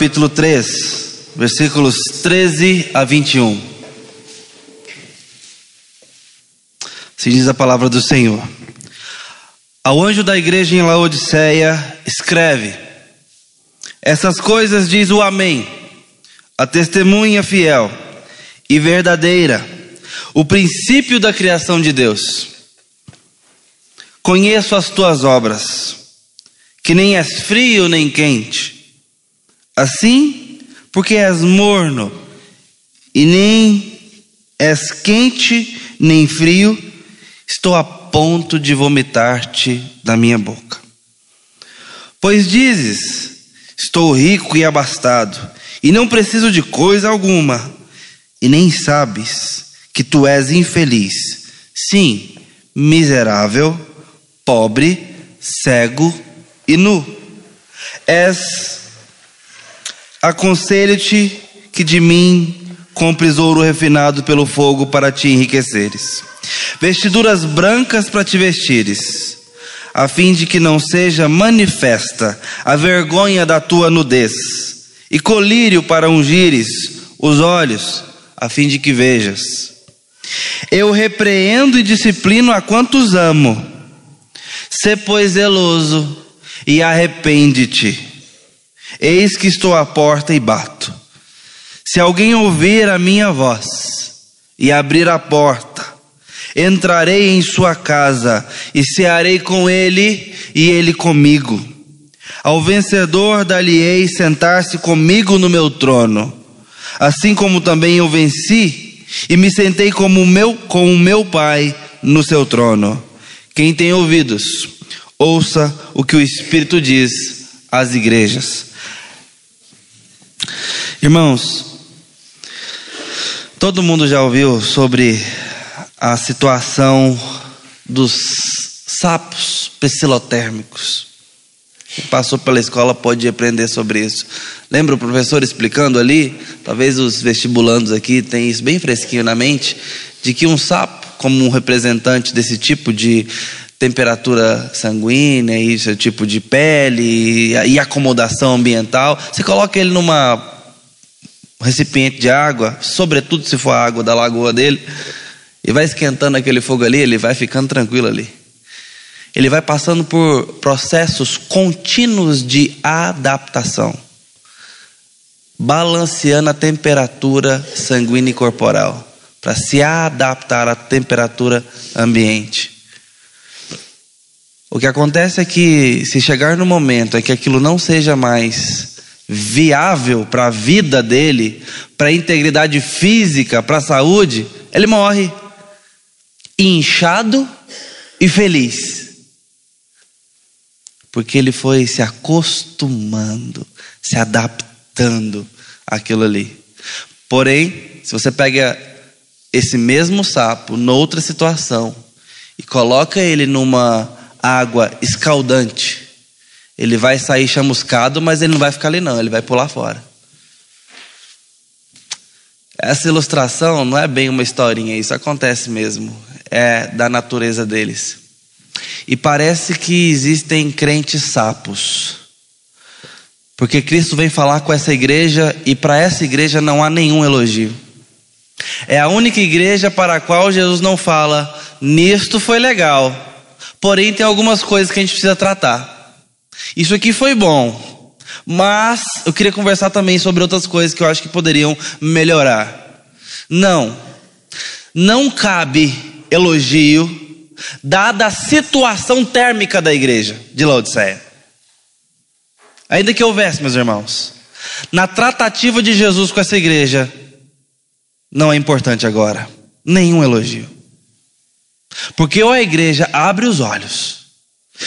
capítulo 3, versículos 13 a 21. Se diz a palavra do Senhor. Ao anjo da igreja em Laodiceia, escreve: Essas coisas diz o Amém, a testemunha fiel e verdadeira, o princípio da criação de Deus. Conheço as tuas obras, que nem és frio nem quente. Assim, porque és morno e nem és quente nem frio, estou a ponto de vomitar-te da minha boca. Pois dizes: Estou rico e abastado, e não preciso de coisa alguma e nem sabes que tu és infeliz, sim, miserável, pobre, cego e nu. És, aconselho-te que de mim compres ouro refinado pelo fogo para te enriqueceres, vestiduras brancas para te vestires, a fim de que não seja manifesta a vergonha da tua nudez, e colírio para ungires os olhos a fim de que vejas. Eu repreendo e disciplino a quantos amo. Sê, pois, zeloso e arrepende-te. Eis que estou à porta e bato. Se alguém ouvir a minha voz e abrir a porta, entrarei em sua casa e cearei com ele e ele comigo. Ao vencedor dar-lhe-ei sentar-se comigo no meu trono assim como também eu venci e me sentei como meu, com o meu Pai no seu trono. Quem tem ouvidos, ouça o que o Espírito diz às igrejas. Irmãos, todo mundo já ouviu sobre a situação dos sapos psilotérmicos. Quem passou pela escola pode aprender sobre isso. Lembra o professor explicando ali? Talvez os vestibulandos aqui tenham isso bem fresquinho na mente, de que um sapo, como um representante desse tipo de temperatura sanguínea, esse tipo de pele e acomodação ambiental, você coloca ele numa recipiente de água, sobretudo se for a água da lagoa dele, e vai esquentando aquele fogo ali, ele vai ficando tranquilo ali. Ele vai passando por processos contínuos de adaptação, balanceando a temperatura sanguínea e corporal, para se adaptar à temperatura ambiente. O que acontece é que, se chegar no momento em que aquilo não seja mais viável para a vida dele, para a integridade física, para a saúde, ele morre inchado e feliz porque ele foi se acostumando, se adaptando àquilo ali. Porém, se você pega esse mesmo sapo noutra situação e coloca ele numa água escaldante, ele vai sair chamuscado, mas ele não vai ficar ali não, ele vai pular fora. Essa ilustração não é bem uma historinha, isso acontece mesmo, é da natureza deles. E parece que existem crentes sapos. Porque Cristo vem falar com essa igreja e para essa igreja não há nenhum elogio. É a única igreja para a qual Jesus não fala, nisto foi legal, porém tem algumas coisas que a gente precisa tratar. Isso aqui foi bom, mas eu queria conversar também sobre outras coisas que eu acho que poderiam melhorar. Não, não cabe elogio dada a situação térmica da igreja de Laodiceia. Ainda que houvesse, meus irmãos, na tratativa de Jesus com essa igreja, não é importante agora, nenhum elogio. Porque ou a igreja abre os olhos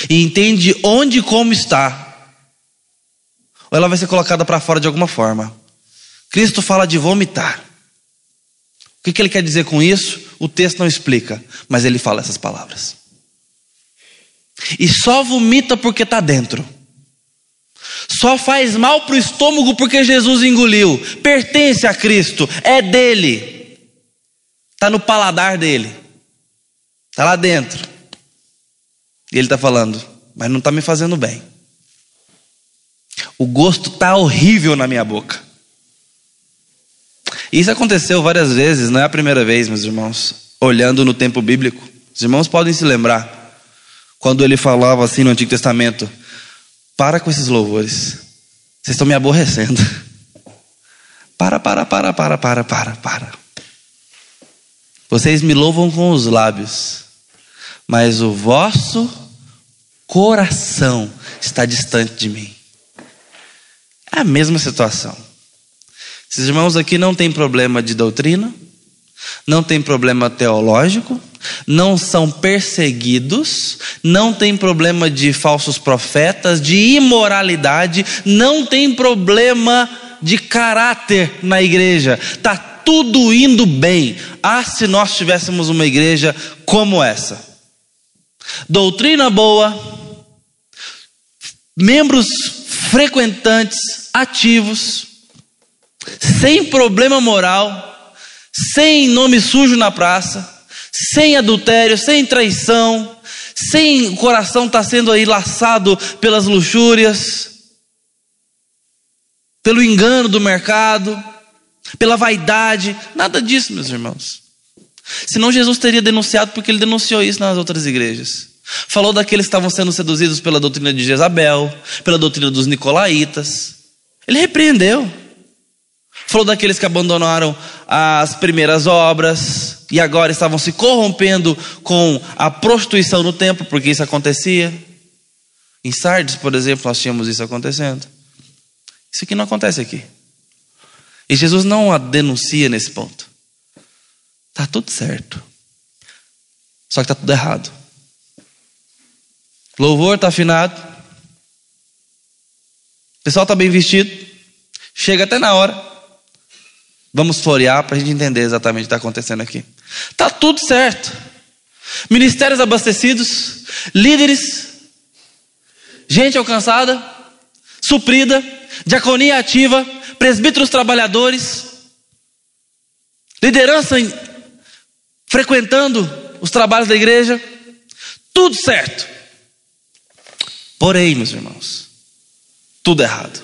e entende onde e como está, ou ela vai ser colocada para fora de alguma forma. Cristo fala de vomitar. O que, que ele quer dizer com isso? O texto não explica, mas ele fala essas palavras. E só vomita porque está dentro. Só faz mal para o estômago porque Jesus engoliu. Pertence a Cristo, é dele. Está no paladar dele. Está lá dentro. E ele está falando, mas não está me fazendo bem. O gosto tá horrível na minha boca. Isso aconteceu várias vezes, não é a primeira vez, meus irmãos. Olhando no tempo bíblico, os irmãos podem se lembrar quando ele falava assim no Antigo Testamento: Para com esses louvores, vocês estão me aborrecendo. Para, para, para, para, para, para, para. Vocês me louvam com os lábios, mas o vosso coração está distante de mim. É a mesma situação. Esses irmãos aqui não têm problema de doutrina, não tem problema teológico, não são perseguidos, não tem problema de falsos profetas, de imoralidade, não tem problema de caráter na igreja. Tá tudo indo bem. Ah, se nós tivéssemos uma igreja como essa. Doutrina boa, membros frequentantes, ativos, sem problema moral, sem nome sujo na praça, sem adultério, sem traição, sem o coração estar tá sendo aí laçado pelas luxúrias, pelo engano do mercado, pela vaidade, nada disso, meus irmãos. Senão Jesus teria denunciado, porque ele denunciou isso nas outras igrejas. Falou daqueles que estavam sendo seduzidos pela doutrina de Jezabel, pela doutrina dos nicolaítas. Ele repreendeu. Falou daqueles que abandonaram as primeiras obras e agora estavam se corrompendo com a prostituição no templo, porque isso acontecia. Em Sardes, por exemplo, nós tínhamos isso acontecendo. Isso aqui não acontece aqui. E Jesus não a denuncia nesse ponto. Está tudo certo. Só que está tudo errado. Louvor está afinado. O pessoal está bem vestido. Chega até na hora. Vamos florear para a gente entender exatamente o que está acontecendo aqui. Está tudo certo. Ministérios abastecidos, líderes, gente alcançada, suprida, diaconia ativa, presbíteros trabalhadores, liderança frequentando os trabalhos da igreja, tudo certo. Porém, meus irmãos, tudo errado.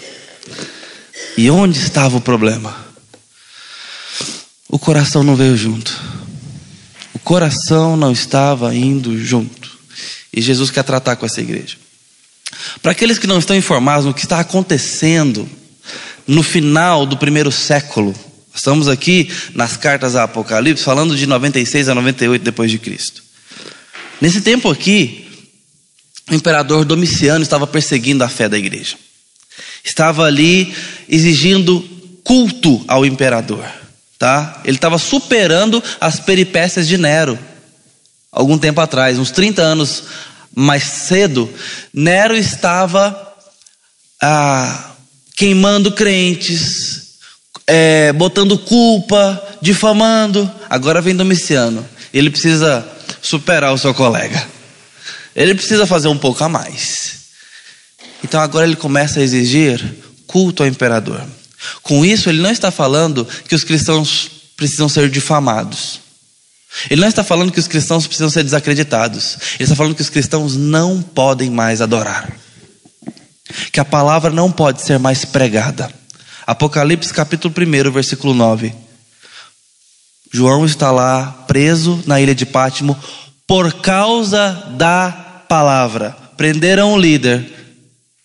E onde estava o problema? o coração não veio junto. O coração não estava indo junto. E Jesus quer tratar com essa igreja. Para aqueles que não estão informados no que está acontecendo no final do primeiro século, estamos aqui nas cartas a Apocalipse falando de 96 a 98 depois de Cristo. Nesse tempo aqui, o imperador Domiciano estava perseguindo a fé da igreja. Estava ali exigindo culto ao imperador tá? Ele estava superando as peripécias de Nero. Algum tempo atrás, uns 30 anos mais cedo, Nero estava ah, queimando crentes, é, botando culpa, difamando. Agora vem Domiciano. Ele precisa superar o seu colega. Ele precisa fazer um pouco a mais. Então agora ele começa a exigir culto ao imperador. Com isso, ele não está falando que os cristãos precisam ser difamados. Ele não está falando que os cristãos precisam ser desacreditados. Ele está falando que os cristãos não podem mais adorar. Que a palavra não pode ser mais pregada. Apocalipse capítulo 1, versículo 9. João está lá preso na ilha de Pátimo por causa da palavra. Prenderam o líder,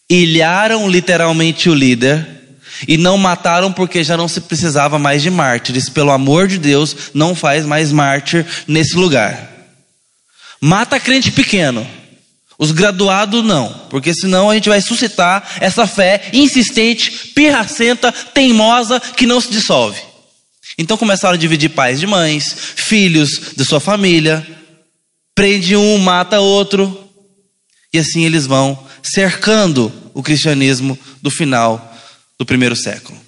ilharam literalmente o líder e não mataram porque já não se precisava mais de mártires. Pelo amor de Deus, não faz mais mártir nesse lugar. Mata crente pequeno. Os graduados não, porque senão a gente vai suscitar essa fé insistente, pirracenta, teimosa, que não se dissolve. Então começaram a dividir pais de mães, filhos de sua família, prende um, mata outro, e assim eles vão cercando o cristianismo do final do primeiro século.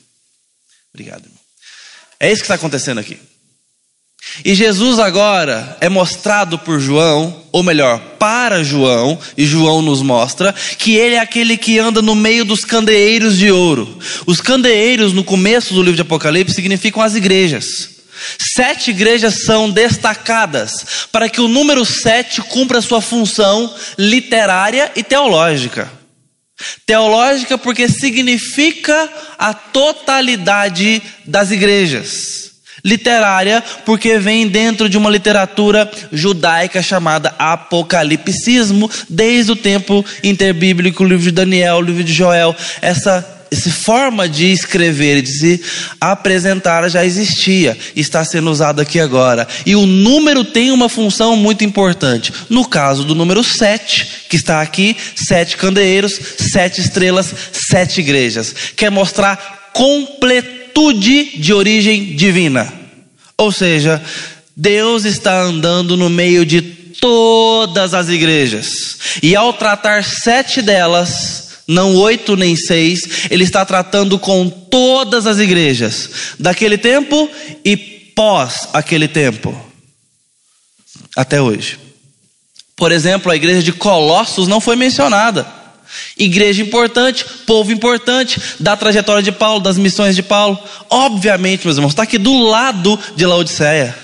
Obrigado. Irmão. É isso que está acontecendo aqui. E Jesus agora é mostrado por João, ou melhor, para João, e João nos mostra que ele é aquele que anda no meio dos candeeiros de ouro. Os candeeiros, no começo do livro de Apocalipse, significam as igrejas. Sete igrejas são destacadas para que o número sete cumpra sua função literária e teológica. Teológica porque significa a totalidade das igrejas. Literária porque vem dentro de uma literatura judaica chamada apocalipsismo, desde o tempo interbíblico, o livro de Daniel, o livro de Joel. Essa essa forma de escrever e de se apresentar já existia, está sendo usado aqui agora. E o número tem uma função muito importante. No caso do número 7, que está aqui, sete candeeiros, sete estrelas, sete igrejas. Quer mostrar completude de origem divina. Ou seja, Deus está andando no meio de todas as igrejas. E ao tratar sete delas, não oito nem seis, ele está tratando com todas as igrejas, daquele tempo e pós aquele tempo, até hoje. Por exemplo, a igreja de Colossos não foi mencionada. Igreja importante, povo importante, da trajetória de Paulo, das missões de Paulo. Obviamente, meus irmãos, está aqui do lado de Laodiceia.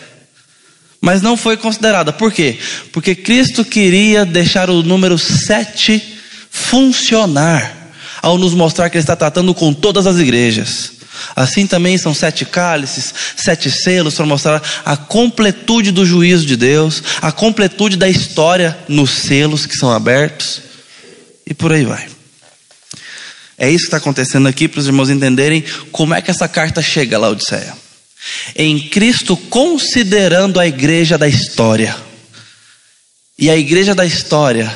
Mas não foi considerada. Por quê? Porque Cristo queria deixar o número sete funcionar ao nos mostrar que Ele está tratando com todas as igrejas. Assim também são sete cálices, sete selos para mostrar a completude do juízo de Deus, a completude da história nos selos que são abertos e por aí vai. É isso que está acontecendo aqui para os irmãos entenderem como é que essa carta chega a Laodiceia. Em Cristo, considerando a igreja da história. E a igreja da história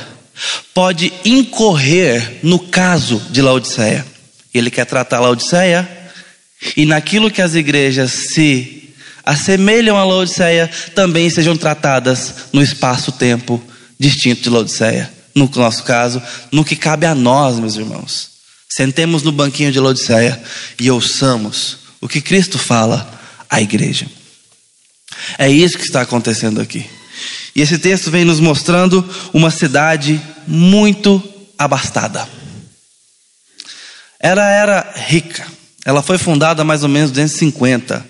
pode incorrer no caso de Laodiceia. Ele quer tratar Laodiceia, e naquilo que as igrejas se assemelham a Laodiceia, também sejam tratadas no espaço-tempo distinto de Laodiceia. No nosso caso, no que cabe a nós, meus irmãos. Sentemos no banquinho de Laodiceia e ouçamos o que Cristo fala à igreja. É isso que está acontecendo aqui. E esse texto vem nos mostrando uma cidade muito abastada. Ela era rica. Ela foi fundada mais ou menos 250.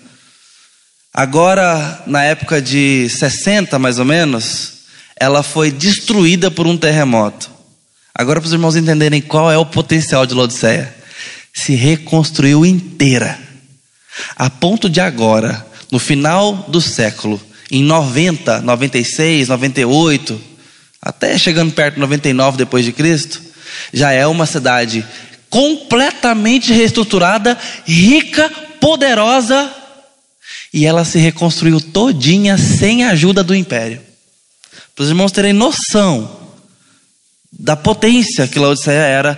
Agora, na época de 60, mais ou menos, ela foi destruída por um terremoto. Agora, para os irmãos entenderem qual é o potencial de Laodiceia, se reconstruiu inteira, a ponto de agora, no final do século, em 90, 96, 98, até chegando perto de 99 depois de Cristo, já é uma cidade completamente reestruturada, rica, poderosa, e ela se reconstruiu todinha sem a ajuda do império. Para os irmãos terem noção da potência que Laodiceia era,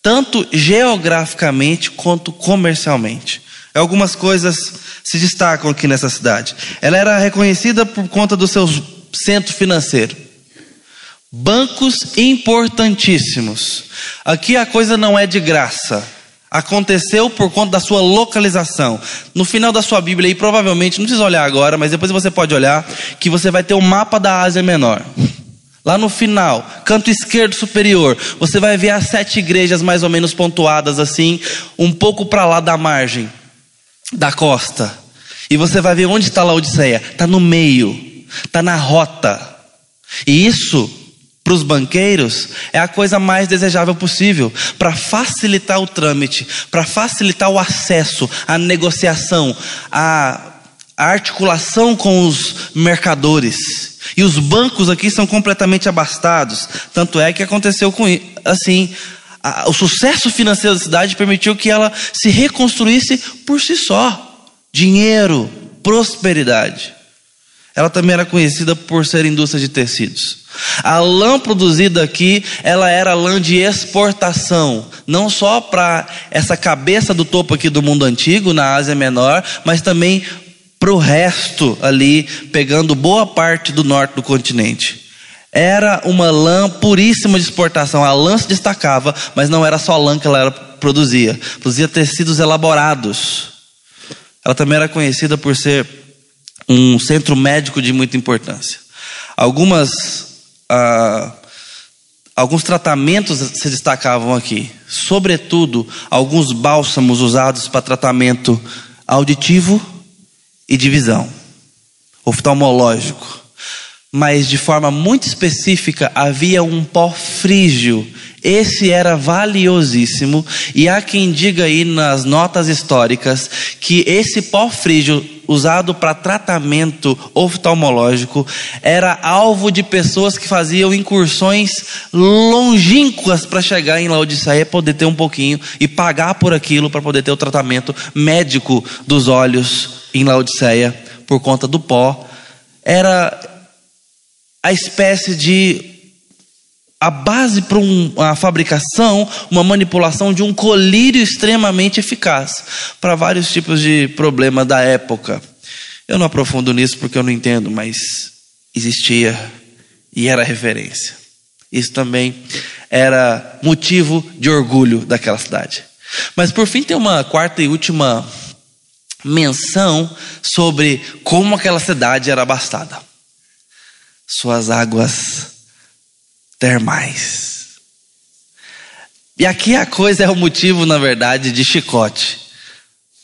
tanto geograficamente quanto comercialmente. Algumas coisas se destacam aqui nessa cidade. Ela era reconhecida por conta do seu centro financeiro. Bancos importantíssimos. Aqui a coisa não é de graça. Aconteceu por conta da sua localização. No final da sua Bíblia, e provavelmente, não precisa olhar agora, mas depois você pode olhar, que você vai ter o um mapa da Ásia Menor. Lá no final, canto esquerdo superior, você vai ver as sete igrejas mais ou menos pontuadas assim, um pouco para lá da margem da costa. E você vai ver onde está Laodiceia. Está no meio, está na rota. E isso, para os banqueiros, é a coisa mais desejável possível para facilitar o trâmite, para facilitar o acesso, a negociação, a, a articulação com os mercadores. E os bancos aqui são completamente abastados. Tanto é que aconteceu com assim o sucesso financeiro da cidade permitiu que ela se reconstruísse por si só. Dinheiro, prosperidade. Ela também era conhecida por ser indústria de tecidos. A lã produzida aqui, ela era lã de exportação, não só para essa cabeça do topo aqui do mundo antigo, na Ásia Menor, mas também para o resto ali, pegando boa parte do norte do continente. Era uma lã puríssima de exportação. A lã se destacava, mas não era só lã que ela produzia. Produzia tecidos elaborados. Ela também era conhecida por ser um centro médico de muita importância. Algumas, ah, alguns tratamentos se destacavam aqui. Sobretudo, alguns bálsamos usados para tratamento auditivo e de visão, oftalmológico mas de forma muito específica havia um pó frígio Esse era valiosíssimo, e há quem diga aí nas notas históricas que esse pó frígio usado para tratamento oftalmológico era alvo de pessoas que faziam incursões longínquas para chegar em Laodiceia, poder ter um pouquinho e pagar por aquilo para poder ter o tratamento médico dos olhos em Laodiceia por conta do pó. Era a espécie de a base para um, a fabricação, uma manipulação de um colírio extremamente eficaz para vários tipos de problema da época. Eu não aprofundo nisso porque eu não entendo, mas existia e era referência. Isso também era motivo de orgulho daquela cidade. Mas por fim tem uma quarta e última menção sobre como aquela cidade era abastada. Suas águas termais. E aqui a coisa é o motivo, na verdade, de chicote.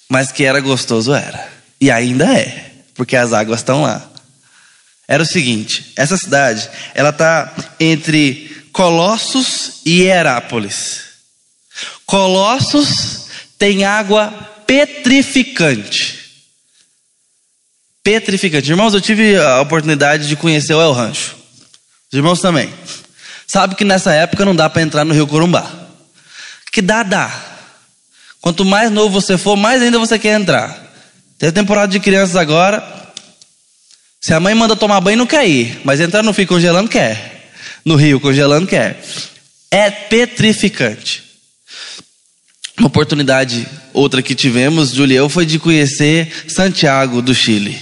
Mas que era gostoso era. E ainda é, porque as águas estão lá. Era o seguinte, essa cidade, ela está entre Colossos e Herápolis. Colossos tem água petrificante. Petrificante. Irmãos, eu tive a oportunidade de conhecer o El Rancho. Os irmãos também. Sabe que nessa época não dá para entrar no Rio Corumbá. Que dá, dá. Quanto mais novo você for, mais ainda você quer entrar. Tem a temporada de crianças agora. Se a mãe manda tomar banho, não quer ir. Mas entrar no fio congelando, quer. No rio congelando, quer. É petrificante. Uma oportunidade, outra que tivemos, Julião, foi de conhecer Santiago do Chile.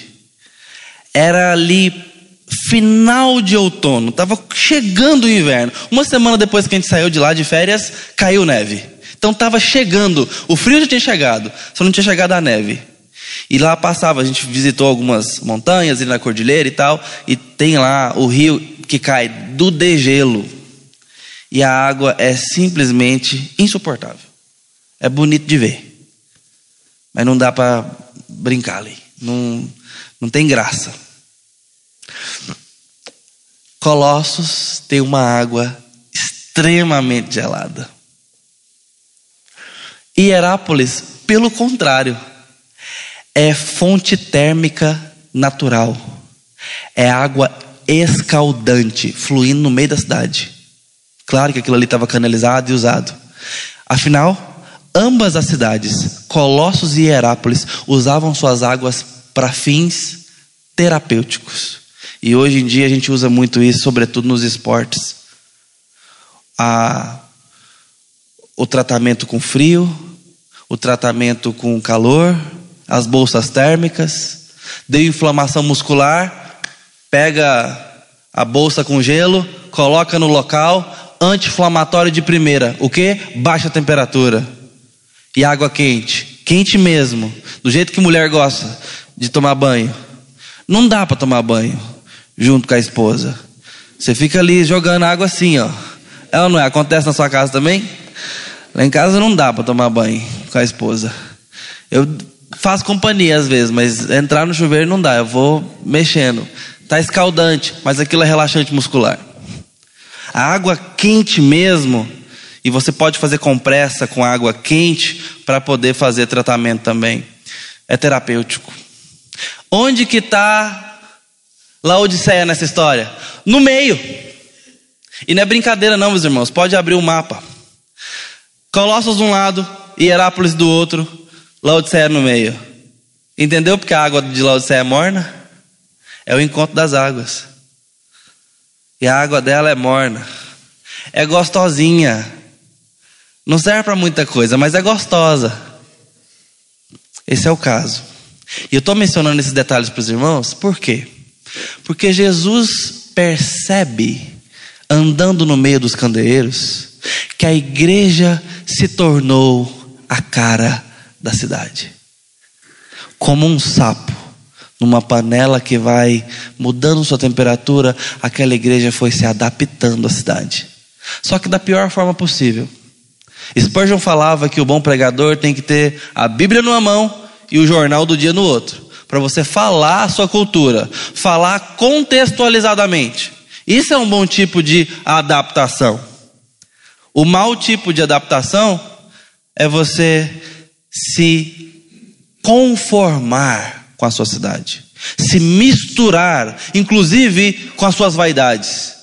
Era ali final de outono, estava chegando o inverno. Uma semana depois que a gente saiu de lá de férias, caiu neve. Então estava chegando, o frio já tinha chegado, só não tinha chegado a neve. E lá passava, a gente visitou algumas montanhas ali na cordilheira e tal, e tem lá o rio que cai do degelo. E a água é simplesmente insuportável. É bonito de ver, mas não dá para brincar ali. Não, não tem graça. Colossos tem uma água extremamente gelada. Herápolis, pelo contrário, é fonte térmica natural. É água escaldante fluindo no meio da cidade. Claro que aquilo ali estava canalizado e usado. Afinal, ambas as cidades, Colossos e Herápolis, usavam suas águas para fins terapêuticos. E hoje em dia a gente usa muito isso, sobretudo nos esportes. A, o tratamento com frio, o tratamento com calor, as bolsas térmicas, deu inflamação muscular, pega a bolsa com gelo, coloca no local, anti-inflamatório de primeira. O que? Baixa temperatura. E água quente. Quente mesmo. Do jeito que mulher gosta de tomar banho. Não dá para tomar banho junto com a esposa. Você fica ali jogando água assim, ó. É ou não é? Acontece na sua casa também? Lá em casa não dá para tomar banho com a esposa. Eu faço companhia às vezes, mas entrar no chuveiro não dá. Eu vou mexendo. Tá escaldante, mas aquilo é relaxante muscular. A água quente mesmo, e você pode fazer compressa com água quente para poder fazer tratamento também. É terapêutico. Onde que está Laodiceia nessa história? No meio. E não é brincadeira, não, meus irmãos. Pode abrir o um mapa. Colossos de um lado Herápolis do outro, Laodiceia no meio. Entendeu porque a água de Laodiceia é morna? É o encontro das águas. E a água dela é morna. É gostosinha. Não serve para muita coisa, mas é gostosa. Esse é o caso. E eu estou mencionando esses detalhes para os irmãos, por quê? Porque Jesus percebe, andando no meio dos candeeiros, que a igreja se tornou a cara da cidade. Como um sapo numa panela que vai mudando sua temperatura, aquela igreja foi se adaptando à cidade. Só que da pior forma possível. Spurgeon falava que o bom pregador tem que ter a Bíblia numa mão e o jornal do dia no outro para você falar a sua cultura, falar contextualizadamente. Isso é um bom tipo de adaptação. O mau tipo de adaptação é você se conformar com a sociedade, se misturar, inclusive com as suas vaidades,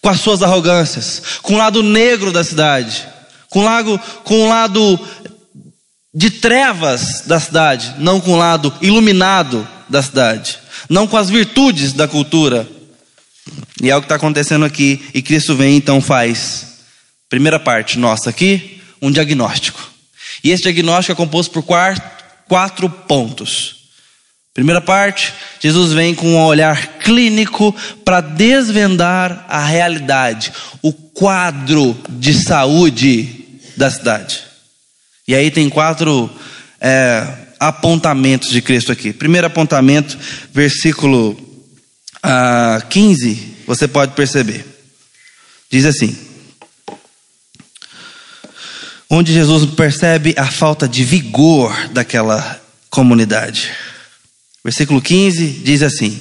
com as suas arrogâncias, com o lado negro da cidade, com o lado, com o lado de trevas da cidade, não com o lado iluminado da cidade, não com as virtudes da cultura. E é o que está acontecendo aqui, e Cristo vem então faz, primeira parte nossa aqui, um diagnóstico. E esse diagnóstico é composto por quatro pontos. Primeira parte, Jesus vem com um olhar clínico para desvendar a realidade, o quadro de saúde da cidade. E aí tem quatro é, apontamentos de Cristo aqui. Primeiro apontamento, versículo ah, 15, você pode perceber. Diz assim: onde Jesus percebe a falta de vigor daquela comunidade. Versículo 15 diz assim: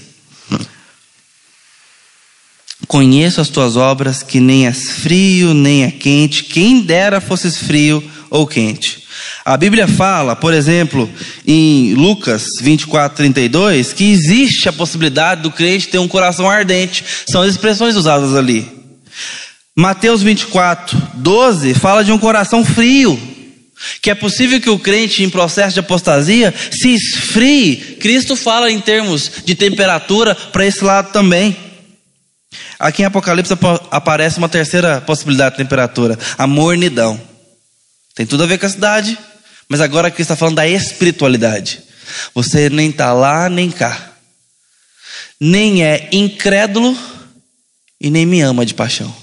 Conheço as tuas obras, que nem és frio nem é quente, quem dera fosses frio ou quente. A Bíblia fala, por exemplo, em Lucas 24, 32, que existe a possibilidade do crente ter um coração ardente. São as expressões usadas ali. Mateus 24, 12 fala de um coração frio. Que é possível que o crente em processo de apostasia se esfrie. Cristo fala em termos de temperatura para esse lado também. Aqui em Apocalipse aparece uma terceira possibilidade de temperatura: a mornidão. Tem tudo a ver com a cidade, mas agora aqui está falando da espiritualidade. Você nem está lá nem cá, nem é incrédulo e nem me ama de paixão.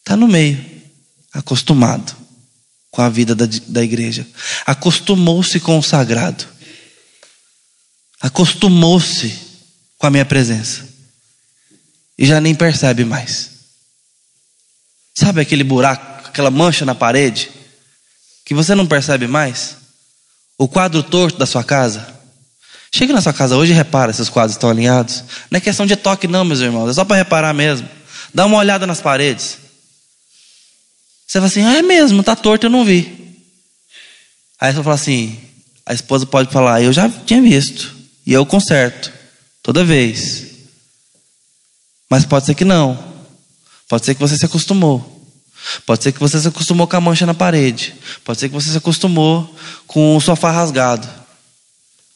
Está no meio, acostumado com a vida da, da igreja, acostumou-se com o sagrado, acostumou-se com a minha presença e já nem percebe mais. Sabe aquele buraco, aquela mancha na parede que você não percebe mais? O quadro torto da sua casa. Chega na sua casa hoje e repara se os quadros estão alinhados. Não é questão de toque, não, meus irmãos. É só para reparar mesmo. Dá uma olhada nas paredes. Você fala assim, ah, é mesmo, tá torto, eu não vi. Aí você fala assim, a esposa pode falar, eu já tinha visto. E eu conserto. Toda vez. Mas pode ser que não. Pode ser que você se acostumou. Pode ser que você se acostumou com a mancha na parede. Pode ser que você se acostumou com o sofá rasgado.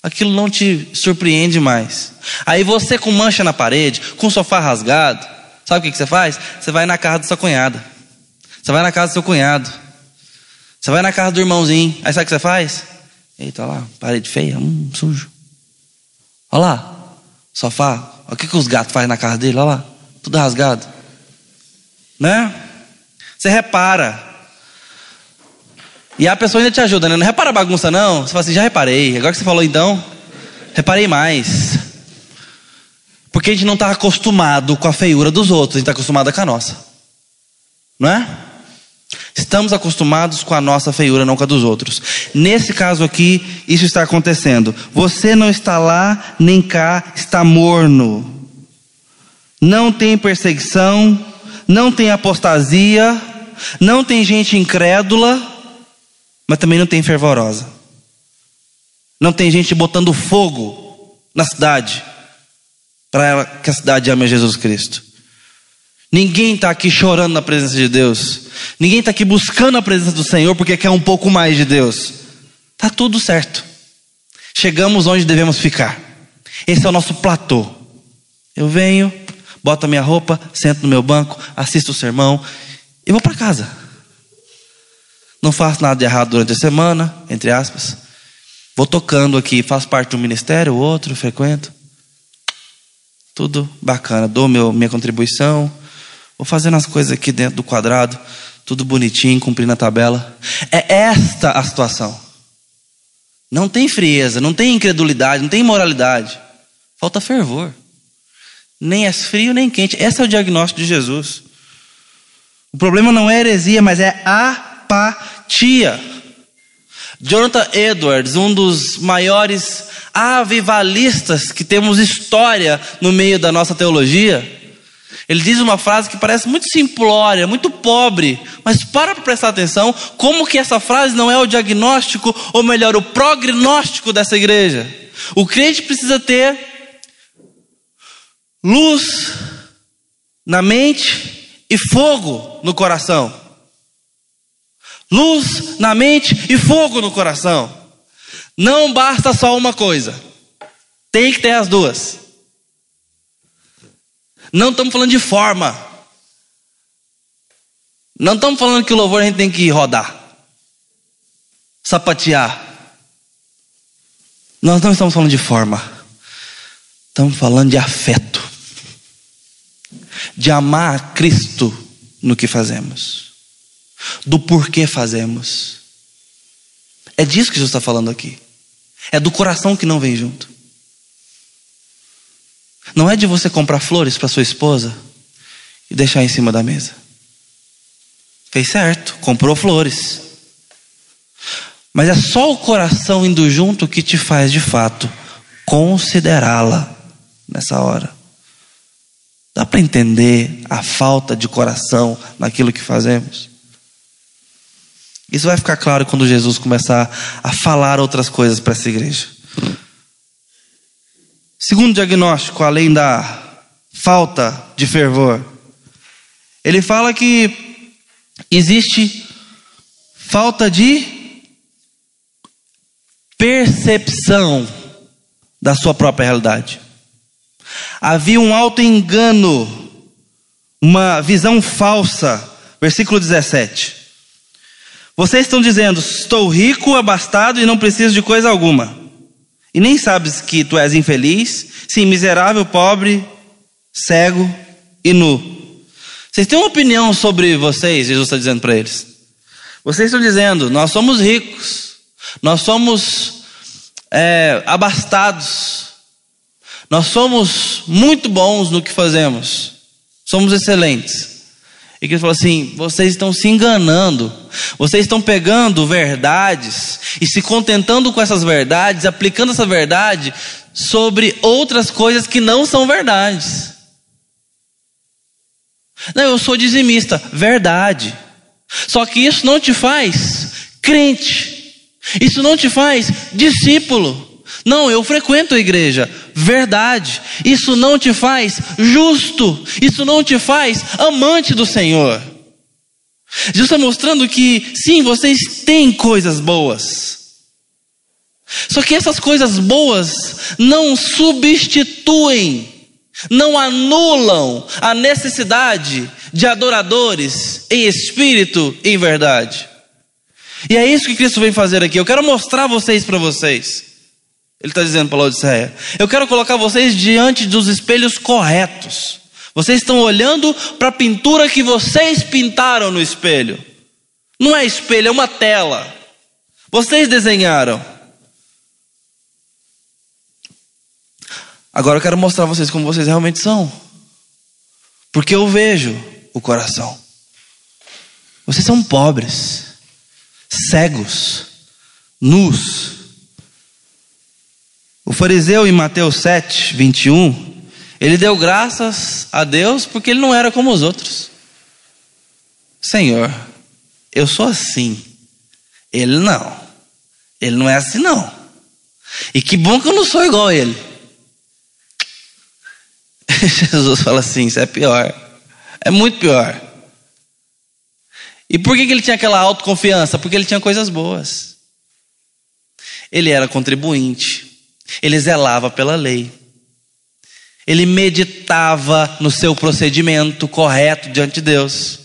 Aquilo não te surpreende mais. Aí você com mancha na parede, com o sofá rasgado, sabe o que você faz? Você vai na casa da sua cunhada. Você vai na casa do seu cunhado. Você vai na casa do irmãozinho. Aí sabe o que você faz? Eita, olha lá, parede feia, hum, sujo. Olha lá, sofá. Olha o que, que os gatos fazem na casa dele, olha lá, tudo rasgado. Né? Você repara. E a pessoa ainda te ajuda, né? Não repara a bagunça, não. Você fala assim, já reparei. Agora que você falou então, reparei mais. Porque a gente não está acostumado com a feiura dos outros, a gente está acostumado com a nossa. Não é? Estamos acostumados com a nossa feiura, não com a dos outros. Nesse caso aqui, isso está acontecendo. Você não está lá, nem cá, está morno. Não tem perseguição, não tem apostasia, não tem gente incrédula, mas também não tem fervorosa. Não tem gente botando fogo na cidade para que a cidade ame a Jesus Cristo. Ninguém está aqui chorando na presença de Deus. Ninguém está aqui buscando a presença do Senhor porque quer um pouco mais de Deus. Está tudo certo. Chegamos onde devemos ficar. Esse é o nosso platô. Eu venho, boto a minha roupa, sento no meu banco, assisto o sermão e vou para casa. Não faço nada de errado durante a semana, entre aspas. Vou tocando aqui, faço parte de um ministério, outro, frequento. Tudo bacana, dou meu, minha contribuição, Vou fazendo as coisas aqui dentro do quadrado, tudo bonitinho, cumprindo a tabela. É esta a situação. Não tem frieza, não tem incredulidade, não tem imoralidade. Falta fervor. Nem é frio nem quente. Esse é o diagnóstico de Jesus. O problema não é heresia, mas é apatia. Jonathan Edwards, um dos maiores avivalistas que temos história no meio da nossa teologia, Ele diz uma frase que parece muito simplória, muito pobre, mas para para prestar atenção como que essa frase não é o diagnóstico, ou melhor, o prognóstico dessa igreja. O crente precisa ter luz na mente e fogo no coração. Luz na mente e fogo no coração. Não basta só uma coisa. Tem que ter as duas. Não estamos falando de forma. Não estamos falando que o louvor a gente tem que rodar, sapatear. Nós não estamos falando de forma. Estamos falando de afeto. De amar a Cristo no que fazemos. Do porquê fazemos. É disso que Jesus está falando aqui. É do coração que não vem junto. Não é de você comprar flores para sua esposa e deixar em cima da mesa. Fez certo, comprou flores. Mas é só o coração indo junto que te faz de fato considerá-la nessa hora. Dá para entender a falta de coração naquilo que fazemos? Isso vai ficar claro quando Jesus começar a falar outras coisas para essa igreja. Segundo diagnóstico, além da falta de fervor, ele fala que existe falta de percepção da sua própria realidade. Havia um alto engano, uma visão falsa. Versículo 17. Vocês estão dizendo: Estou rico, abastado e não preciso de coisa alguma. E nem sabes que tu és infeliz, sim, miserável, pobre, cego e nu. Vocês têm uma opinião sobre vocês? Jesus está dizendo para eles. Vocês estão dizendo, nós somos ricos, nós somos é, abastados, nós somos muito bons no que fazemos, somos excelentes. E que ele falou assim: vocês estão se enganando, vocês estão pegando verdades e se contentando com essas verdades, aplicando essa verdade sobre outras coisas que não são verdades. Não, eu sou dizimista, verdade. Só que isso não te faz crente, isso não te faz discípulo. Não, eu frequento a igreja. Verdade. Isso não te faz justo. Isso não te faz amante do Senhor. Jesus está mostrando que, sim, vocês têm coisas boas. Só que essas coisas boas não substituem, não anulam a necessidade de adoradores em espírito e em verdade. E é isso que Cristo vem fazer aqui. Eu quero mostrar vocês para vocês. Ele está dizendo para Laodiceia: Eu quero colocar vocês diante dos espelhos corretos. Vocês estão olhando para a pintura que vocês pintaram no espelho. Não é espelho, é uma tela. Vocês desenharam. Agora eu quero mostrar a vocês como vocês realmente são. Porque eu vejo o coração. Vocês são pobres, cegos, nus o fariseu em Mateus 7, 21, ele deu graças a Deus porque ele não era como os outros. Senhor, eu sou assim. Ele não. Ele não é assim, não. E que bom que eu não sou igual a ele. Jesus fala assim: isso é pior. É muito pior. E por que, que ele tinha aquela autoconfiança? Porque ele tinha coisas boas. Ele era contribuinte. Ele zelava pela lei. Ele meditava no seu procedimento correto diante de Deus.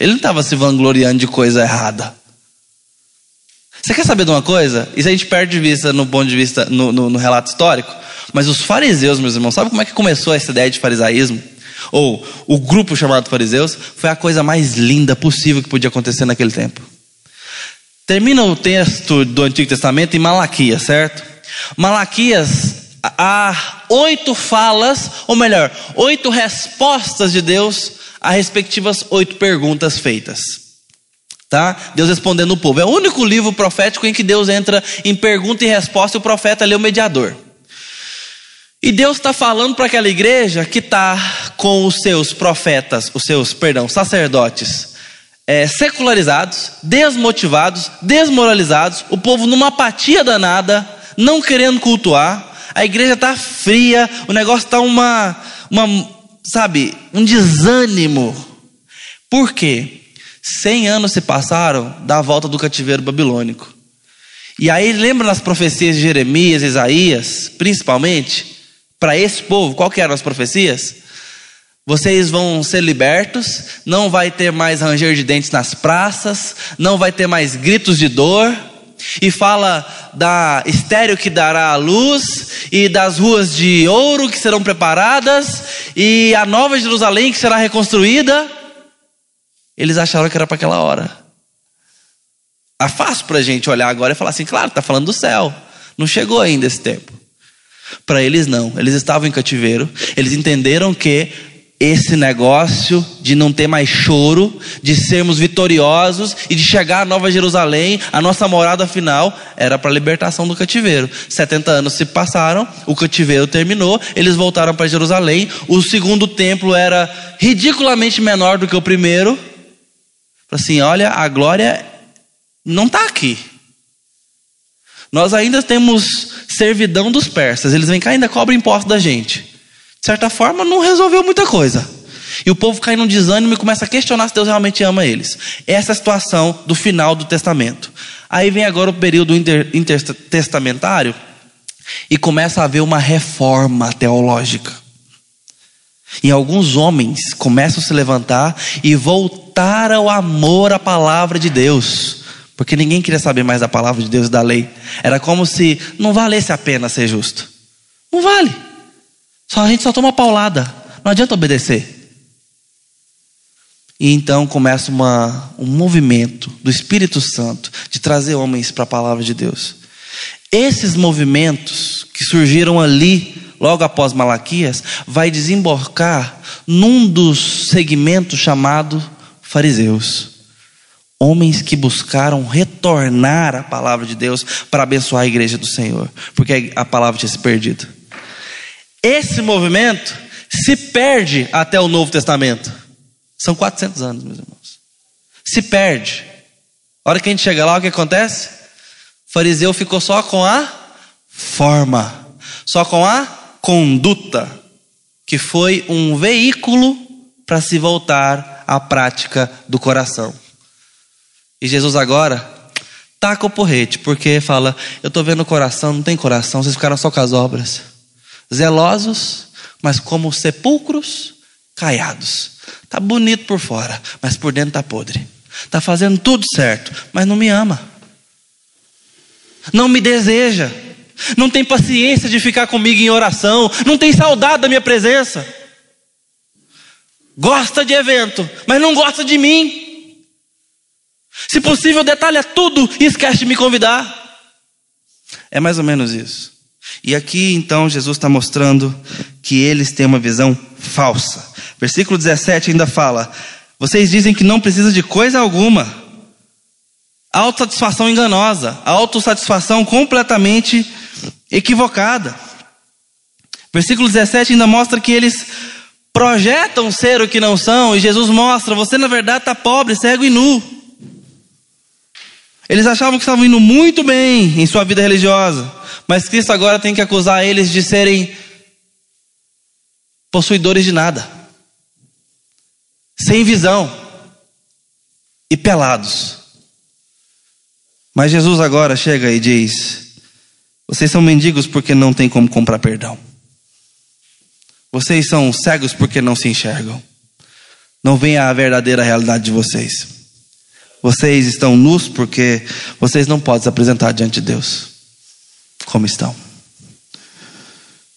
Ele não estava se vangloriando de coisa errada. Você quer saber de uma coisa? Isso a gente perde de vista no ponto de vista, no, no, no relato histórico. Mas os fariseus, meus irmãos, sabe como é que começou essa ideia de farisaísmo? Ou o grupo chamado fariseus? Foi a coisa mais linda possível que podia acontecer naquele tempo. Termina o texto do Antigo Testamento em Malaquias, certo? Malaquias, há oito falas, ou melhor, oito respostas de Deus a respectivas oito perguntas feitas. Tá? Deus respondendo o povo. É o único livro profético em que Deus entra em pergunta e resposta e o profeta lê o mediador. E Deus está falando para aquela igreja que está com os seus profetas, os seus, perdão, sacerdotes é, secularizados, desmotivados, desmoralizados, o povo numa apatia danada, não querendo cultuar, a igreja está fria, o negócio está uma, uma, sabe, um desânimo. Por quê? Cem anos se passaram da volta do cativeiro babilônico. E aí lembra nas profecias de Jeremias, Isaías, principalmente, para esse povo, qual que eram as profecias? Vocês vão ser libertos, não vai ter mais ranger de dentes nas praças, não vai ter mais gritos de dor. E fala da estéreo que dará a luz, e das ruas de ouro que serão preparadas, e a nova Jerusalém que será reconstruída. Eles acharam que era para aquela hora. É fácil para a gente olhar agora e falar assim, claro, está falando do céu. Não chegou ainda esse tempo. Para eles não, eles estavam em cativeiro, eles entenderam que esse negócio de não ter mais choro, de sermos vitoriosos e de chegar à Nova Jerusalém, a nossa morada final, era para a libertação do cativeiro. 70 anos se passaram, o cativeiro terminou, eles voltaram para Jerusalém. O segundo templo era ridiculamente menor do que o primeiro. Assim, olha, a glória não está aqui. Nós ainda temos servidão dos persas, eles vêm cá e ainda cobram imposto da gente certa forma, não resolveu muita coisa. E o povo cai num desânimo e começa a questionar se Deus realmente ama eles. Essa é a situação do final do testamento. Aí vem agora o período inter, intertestamentário e começa a haver uma reforma teológica. E alguns homens começam a se levantar e voltar ao amor à palavra de Deus. Porque ninguém queria saber mais da palavra de Deus e da lei. Era como se não valesse a pena ser justo. Não vale. Só, a gente só toma paulada. Não adianta obedecer. E então começa uma, um movimento do Espírito Santo de trazer homens para a palavra de Deus. Esses movimentos que surgiram ali, logo após Malaquias, vai desembocar num dos segmentos chamado fariseus. Homens que buscaram retornar à palavra de Deus para abençoar a igreja do Senhor, porque a palavra tinha se perdido. Esse movimento se perde até o Novo Testamento. São 400 anos, meus irmãos. Se perde. A hora que a gente chega lá, o que acontece? O fariseu ficou só com a forma, só com a conduta, que foi um veículo para se voltar à prática do coração. E Jesus agora taca o porrete, porque fala: Eu estou vendo o coração, não tem coração, vocês ficaram só com as obras zelosos, mas como sepulcros caiados. Tá bonito por fora, mas por dentro tá podre. Tá fazendo tudo certo, mas não me ama. Não me deseja. Não tem paciência de ficar comigo em oração, não tem saudade da minha presença. Gosta de evento, mas não gosta de mim. Se possível, detalha tudo e esquece de me convidar. É mais ou menos isso. E aqui então Jesus está mostrando que eles têm uma visão falsa. Versículo 17 ainda fala: Vocês dizem que não precisa de coisa alguma. Autossatisfação enganosa, autossatisfação completamente equivocada. Versículo 17 ainda mostra que eles projetam ser o que não são, e Jesus mostra: você na verdade está pobre, cego e nu. Eles achavam que estavam indo muito bem em sua vida religiosa, mas Cristo agora tem que acusar eles de serem possuidores de nada, sem visão e pelados. Mas Jesus agora chega e diz: Vocês são mendigos porque não têm como comprar perdão. Vocês são cegos porque não se enxergam. Não vem a verdadeira realidade de vocês. Vocês estão nus porque vocês não podem se apresentar diante de Deus como estão.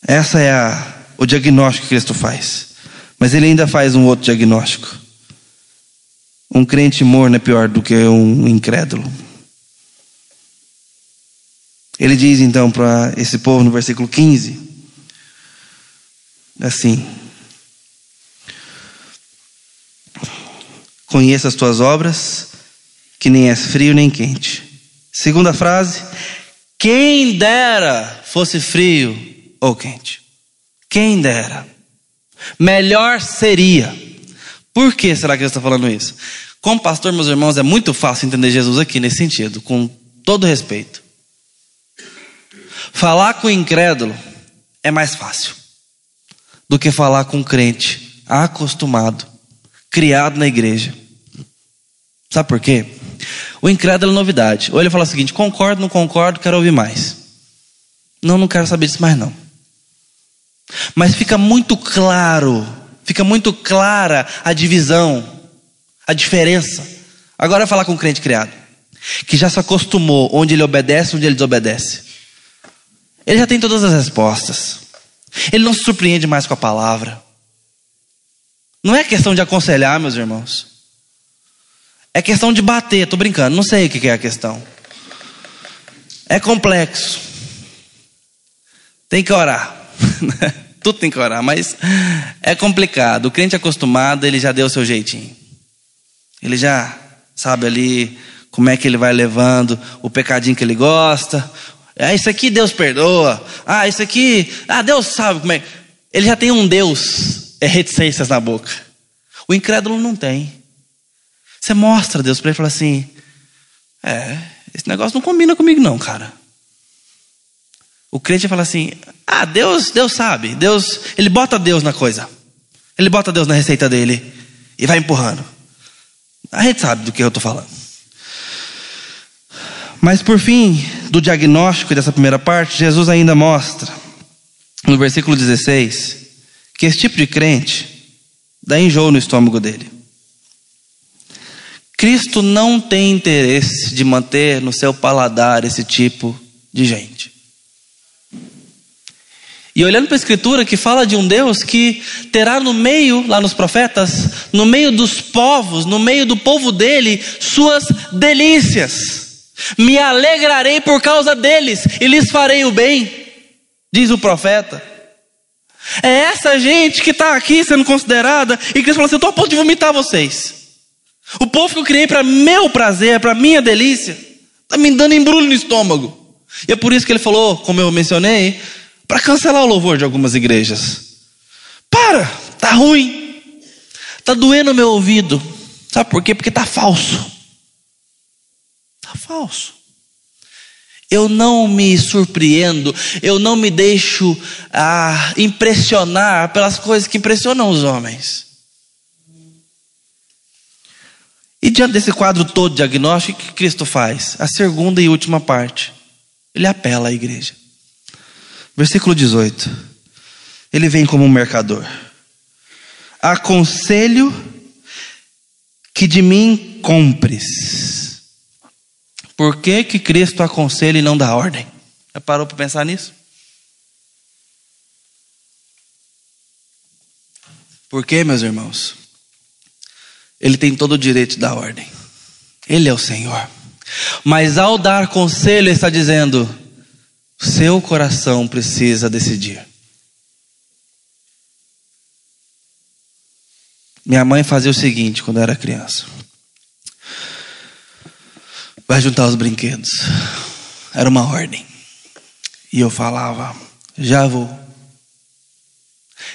Essa é a, o diagnóstico que Cristo faz. Mas ele ainda faz um outro diagnóstico. Um crente morno é pior do que um incrédulo. Ele diz então para esse povo no versículo 15: assim: Conheça as tuas obras, que nem és frio nem quente. Segunda frase: Quem dera fosse frio ou quente. Quem dera. Melhor seria. Por que será que ele está falando isso? Como pastor, meus irmãos, é muito fácil entender Jesus aqui nesse sentido, com todo respeito. Falar com o incrédulo é mais fácil do que falar com um crente acostumado, criado na igreja. Sabe por quê? O incrédulo é novidade. Ou ele fala o seguinte: concordo, não concordo, quero ouvir mais. Não, não quero saber disso mais não. Mas fica muito claro, fica muito clara a divisão, a diferença. Agora falar com um crente criado, que já se acostumou onde ele obedece, onde ele desobedece. Ele já tem todas as respostas. Ele não se surpreende mais com a palavra. Não é questão de aconselhar, meus irmãos. É questão de bater, tô brincando, não sei o que é a questão. É complexo. Tem que orar. Tudo tem que orar, mas é complicado. O crente acostumado, ele já deu o seu jeitinho. Ele já sabe ali como é que ele vai levando o pecadinho que ele gosta. Ah, isso aqui Deus perdoa. Ah, isso aqui, ah, Deus sabe como é. Ele já tem um Deus, é reticências na boca. O incrédulo não tem. Você mostra Deus para ele e fala assim: É, esse negócio não combina comigo, não, cara. O crente fala assim: Ah, Deus, Deus sabe. Deus, ele bota Deus na coisa. Ele bota Deus na receita dele e vai empurrando. A gente sabe do que eu estou falando. Mas por fim do diagnóstico dessa primeira parte, Jesus ainda mostra, no versículo 16, que esse tipo de crente dá enjoo no estômago dele. Cristo não tem interesse de manter no seu paladar esse tipo de gente. E olhando para a Escritura que fala de um Deus que terá no meio, lá nos profetas, no meio dos povos, no meio do povo dele, suas delícias. Me alegrarei por causa deles e lhes farei o bem, diz o profeta. É essa gente que está aqui sendo considerada, e Cristo falou assim: eu estou a ponto de vomitar vocês. O povo que eu criei para meu prazer, para minha delícia, está me dando embrulho no estômago. E é por isso que ele falou, como eu mencionei, para cancelar o louvor de algumas igrejas. Para, tá ruim. Tá doendo o meu ouvido. Sabe por quê? Porque tá falso. Tá falso. Eu não me surpreendo, eu não me deixo ah, impressionar pelas coisas que impressionam os homens. E diante desse quadro todo diagnóstico, o que Cristo faz? A segunda e última parte. Ele apela à igreja. Versículo 18. Ele vem como um mercador. Aconselho que de mim compres. Por que, que Cristo aconselha e não dá ordem? Já parou para pensar nisso? Por quê, meus irmãos? Ele tem todo o direito dar ordem. Ele é o Senhor. Mas ao dar conselho, ele está dizendo: seu coração precisa decidir. Minha mãe fazia o seguinte quando eu era criança: vai juntar os brinquedos. Era uma ordem. E eu falava: já vou.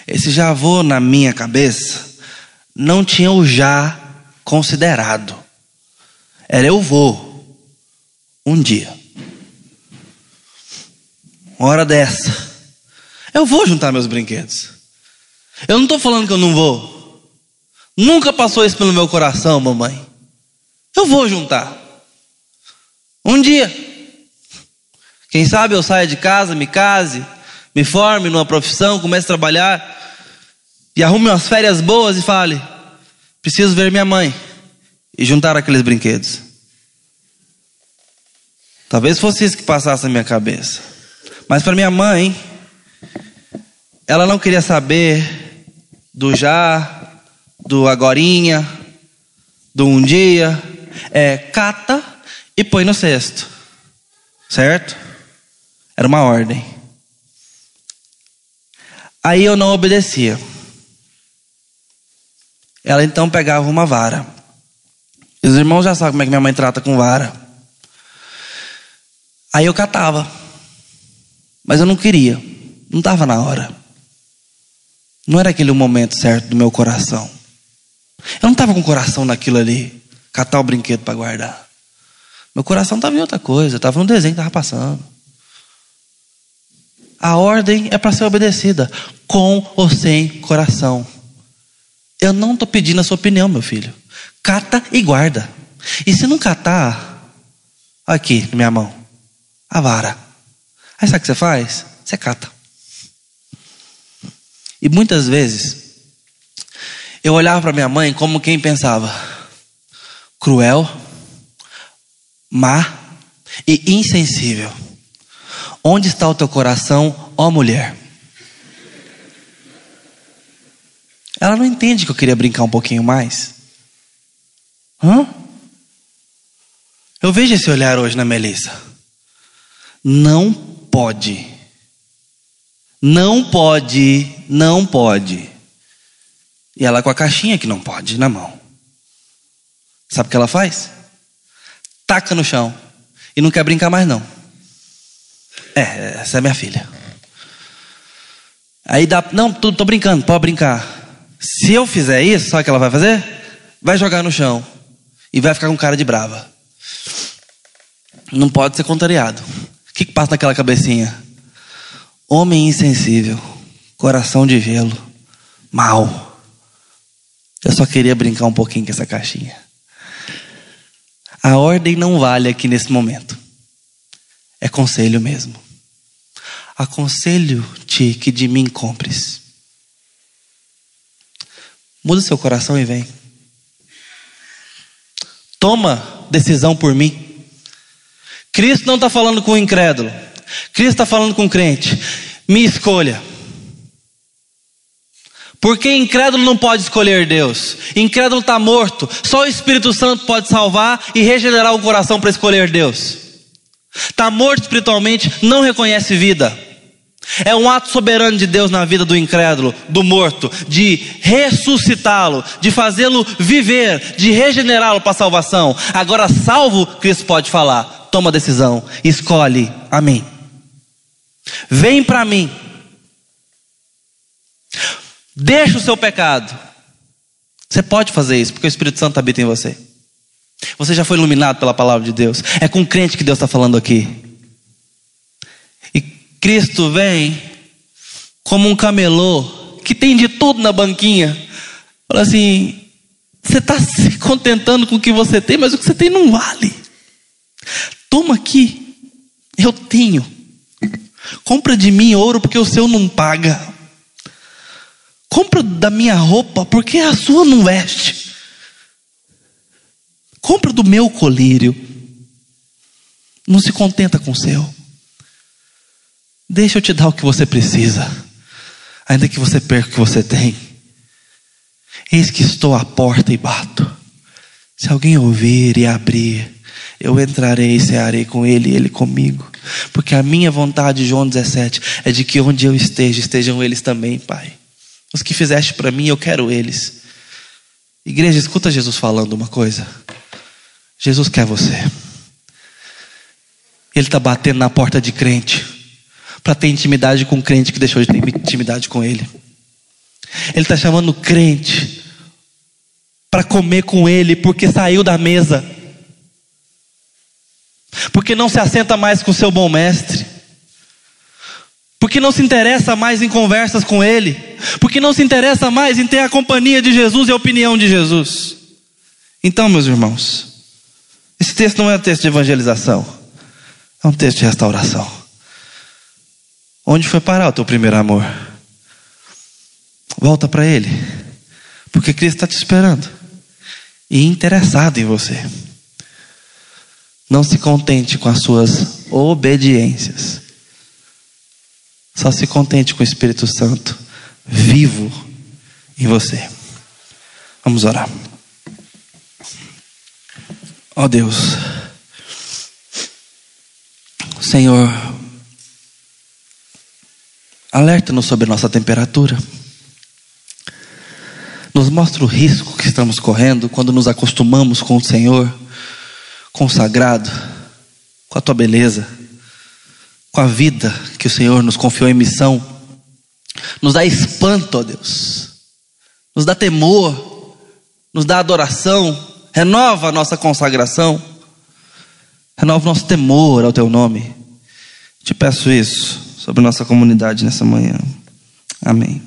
Esse já vou na minha cabeça não tinha já considerado. Era eu vou. Um dia uma hora dessa, eu vou juntar meus brinquedos. Eu não estou falando que eu não vou. Nunca passou isso pelo meu coração, mamãe. Eu vou juntar. Um dia. Quem sabe eu saia de casa, me case, me forme numa profissão, comece a trabalhar e arrume umas férias boas e fale: preciso ver minha mãe e juntar aqueles brinquedos. Talvez fosse isso que passasse na minha cabeça. Mas para minha mãe, ela não queria saber do já, do agorinha, do um dia. É cata e põe no cesto. Certo? Era uma ordem. Aí eu não obedecia. Ela então pegava uma vara. Os irmãos já sabem como é que minha mãe trata com vara. Aí eu catava. Mas eu não queria, não estava na hora. Não era aquele o momento certo do meu coração. Eu não estava com coração naquilo ali, catar o brinquedo para guardar. Meu coração estava em outra coisa, estava no desenho que estava passando. A ordem é para ser obedecida, com ou sem coração. Eu não estou pedindo a sua opinião, meu filho. Cata e guarda. E se não catar, aqui na minha mão, a vara. Aí sabe o que você faz? Você cata. E muitas vezes, eu olhava para minha mãe como quem pensava: cruel, má e insensível. Onde está o teu coração, ó mulher? Ela não entende que eu queria brincar um pouquinho mais. Hã? Eu vejo esse olhar hoje na Melissa. Não pode. Não pode, não pode. E ela com a caixinha que não pode na mão. Sabe o que ela faz? Taca no chão. E não quer brincar mais, não. É, essa é minha filha. Aí dá. Não, tô, tô brincando, pode brincar. Se eu fizer isso, sabe o que ela vai fazer? Vai jogar no chão. E vai ficar com cara de brava. Não pode ser contrariado. O que, que passa naquela cabecinha? Homem insensível, coração de gelo, mal. Eu só queria brincar um pouquinho com essa caixinha. A ordem não vale aqui nesse momento. É conselho mesmo. Aconselho-te que de mim compres. Muda seu coração e vem. Toma decisão por mim. Cristo não está falando com o incrédulo. Cristo está falando com o crente. Me escolha. Porque incrédulo não pode escolher Deus. Incrédulo está morto. Só o Espírito Santo pode salvar e regenerar o coração para escolher Deus. Está morto espiritualmente, não reconhece vida. É um ato soberano de Deus na vida do incrédulo, do morto, de ressuscitá-lo, de fazê-lo viver, de regenerá-lo para a salvação. Agora, salvo, Cristo pode falar: toma decisão, escolhe a mim. Vem para mim. Deixa o seu pecado. Você pode fazer isso, porque o Espírito Santo habita em você. Você já foi iluminado pela palavra de Deus. É com crente que Deus está falando aqui. Cristo vem como um camelô que tem de tudo na banquinha. Fala assim: você está se contentando com o que você tem, mas o que você tem não vale. Toma aqui, eu tenho. Compra de mim ouro, porque o seu não paga. Compra da minha roupa, porque a sua não veste. Compra do meu colírio. Não se contenta com o seu. Deixa eu te dar o que você precisa, ainda que você perca o que você tem. Eis que estou à porta e bato. Se alguém ouvir e abrir, eu entrarei e cearei com ele e ele comigo. Porque a minha vontade, João 17, é de que onde eu esteja, estejam eles também, Pai. Os que fizeste para mim, eu quero eles. Igreja, escuta Jesus falando uma coisa. Jesus quer você. Ele está batendo na porta de crente para ter intimidade com o crente que deixou de ter intimidade com ele. Ele está chamando crente para comer com ele porque saiu da mesa, porque não se assenta mais com seu bom mestre porque não se interessa mais em conversas com Ele, porque não se interessa mais em ter a companhia de Jesus e a opinião de Jesus. Então, meus irmãos, esse texto não é um texto de evangelização, é um texto de restauração. Onde foi parar o teu primeiro amor? Volta para Ele, porque Cristo está te esperando e interessado em você. Não se contente com as suas obediências. Só se contente com o Espírito Santo vivo em você. Vamos orar. Ó oh Deus, Senhor, alerta-nos sobre nossa temperatura. Nos mostra o risco que estamos correndo quando nos acostumamos com o Senhor, com o sagrado, com a tua beleza com a vida que o Senhor nos confiou em missão, Nos dá espanto, ó Deus. Nos dá temor. Nos dá adoração. Renova a nossa consagração. Renova o nosso temor ao teu nome. Te peço isso sobre nossa comunidade nessa manhã. Amém.